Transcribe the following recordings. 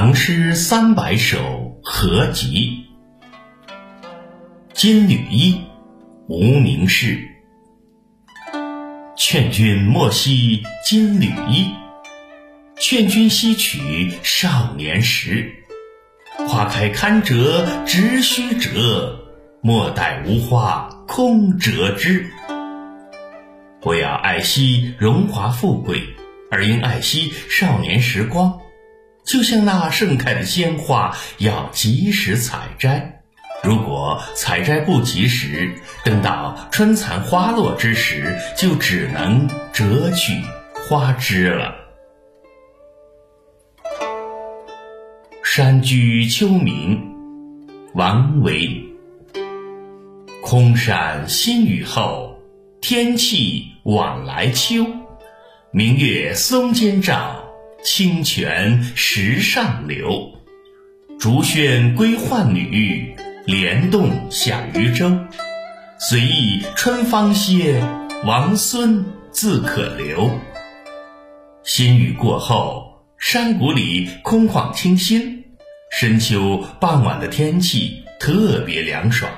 唐诗三百首合集，《金缕衣》无名氏。劝君莫惜金缕衣，劝君惜取少年时。花开堪折直须折，莫待无花空折枝。不要爱惜荣华富贵，而应爱惜少年时光。就像那盛开的鲜花，要及时采摘。如果采摘不及时，等到春残花落之时，就只能折去花枝了。《山居秋暝》王维。空山新雨后，天气晚来秋。明月松间照。清泉石上流，竹喧归浣女，莲动下渔舟。随意春芳歇，王孙自可留。新雨过后，山谷里空旷清新，深秋傍晚的天气特别凉爽。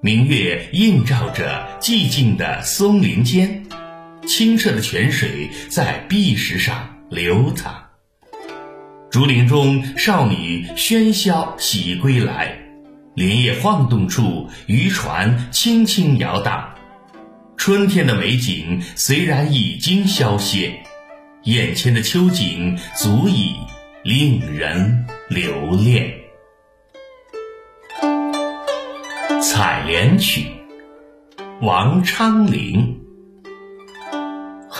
明月映照着寂静的松林间，清澈的泉水在碧石上。流淌，竹林中少女喧嚣喜归来，莲叶晃动处，渔船轻轻摇荡。春天的美景虽然已经消歇，眼前的秋景足以令人留恋。《采莲曲》王昌龄。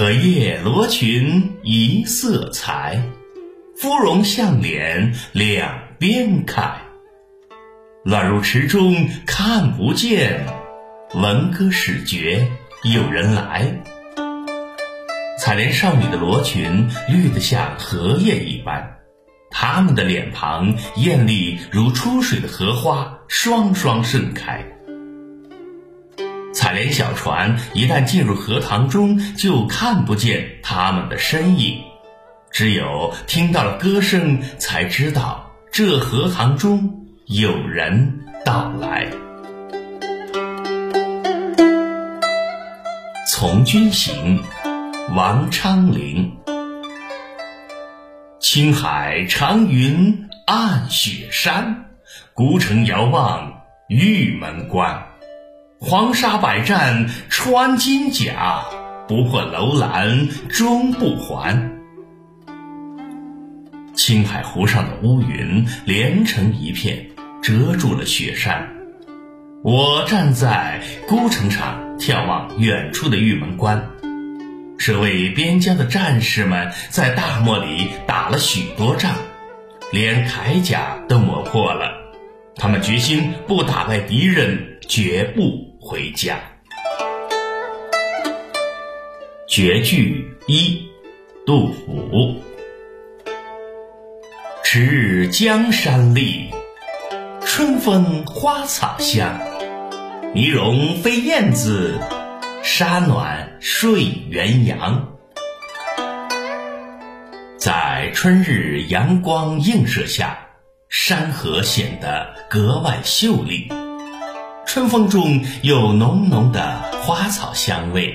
荷叶罗裙一色裁，芙蓉向脸两边开。乱入池中看不见，闻歌始觉有人来。采莲少女的罗裙绿得像荷叶一般，她们的脸庞艳丽如出水的荷花，双双盛开。采莲小船一旦进入荷塘中，就看不见他们的身影，只有听到了歌声，才知道这荷塘中有人到来。《从军行》王昌龄。青海长云暗雪山，孤城遥望玉门关。黄沙百战穿金甲，不破楼兰终不还。青海湖上的乌云连成一片，遮住了雪山。我站在孤城上眺望远处的玉门关，守卫边疆的战士们在大漠里打了许多仗，连铠甲都磨破了。他们决心不打败敌人，绝不。回家。绝句一，杜甫。迟日江山丽，春风花草香。泥融飞燕子，沙暖睡鸳鸯。在春日阳光映射下，山河显得格外秀丽。春风中有浓浓的花草香味，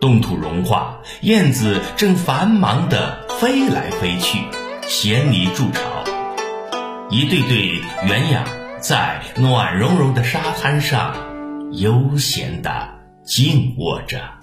冻土融化，燕子正繁忙地飞来飞去，衔泥筑巢。一对对鸳鸯在暖融融的沙滩上悠闲地静卧着。